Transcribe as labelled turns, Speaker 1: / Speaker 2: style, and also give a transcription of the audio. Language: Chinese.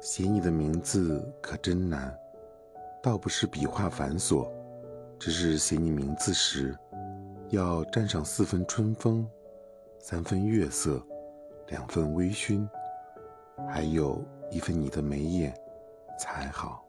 Speaker 1: 写你的名字可真难，倒不是笔画繁琐，只是写你名字时，要沾上四分春风，三分月色，两分微醺，还有一份你的眉眼才好。